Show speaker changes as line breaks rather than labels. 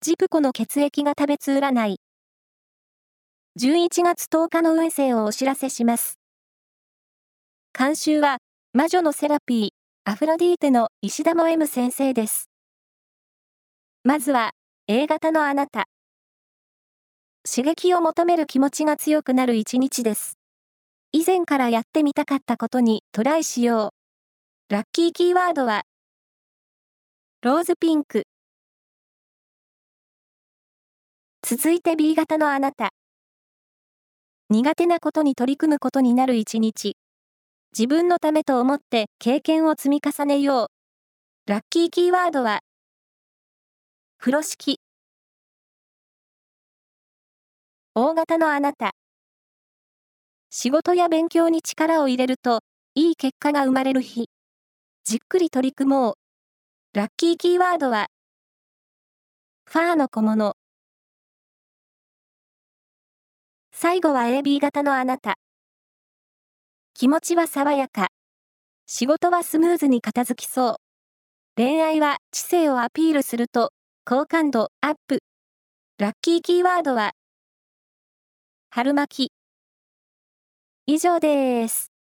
ジプコの血液が食べつ占い。11月10日の運勢をお知らせします。監修は、魔女のセラピー、アフロディーテの石田も M 先生です。まずは、A 型のあなた。刺激を求める気持ちが強くなる一日です。以前からやってみたかったことにトライしよう。ラッキーキーワードは、ローズピンク。続いて B 型のあなた。苦手なことに取り組むことになる一日。自分のためと思って経験を積み重ねよう。ラッキーキーワードは、風呂敷。大型のあなた。仕事や勉強に力を入れると、いい結果が生まれる日。じっくり取り組もう。ラッキーキーワードは、ファーの小物。最後は AB 型のあなた。気持ちは爽やか。仕事はスムーズに片付きそう。恋愛は知性をアピールすると、好感度アップ。ラッキーキーワードは、春巻き。以上です。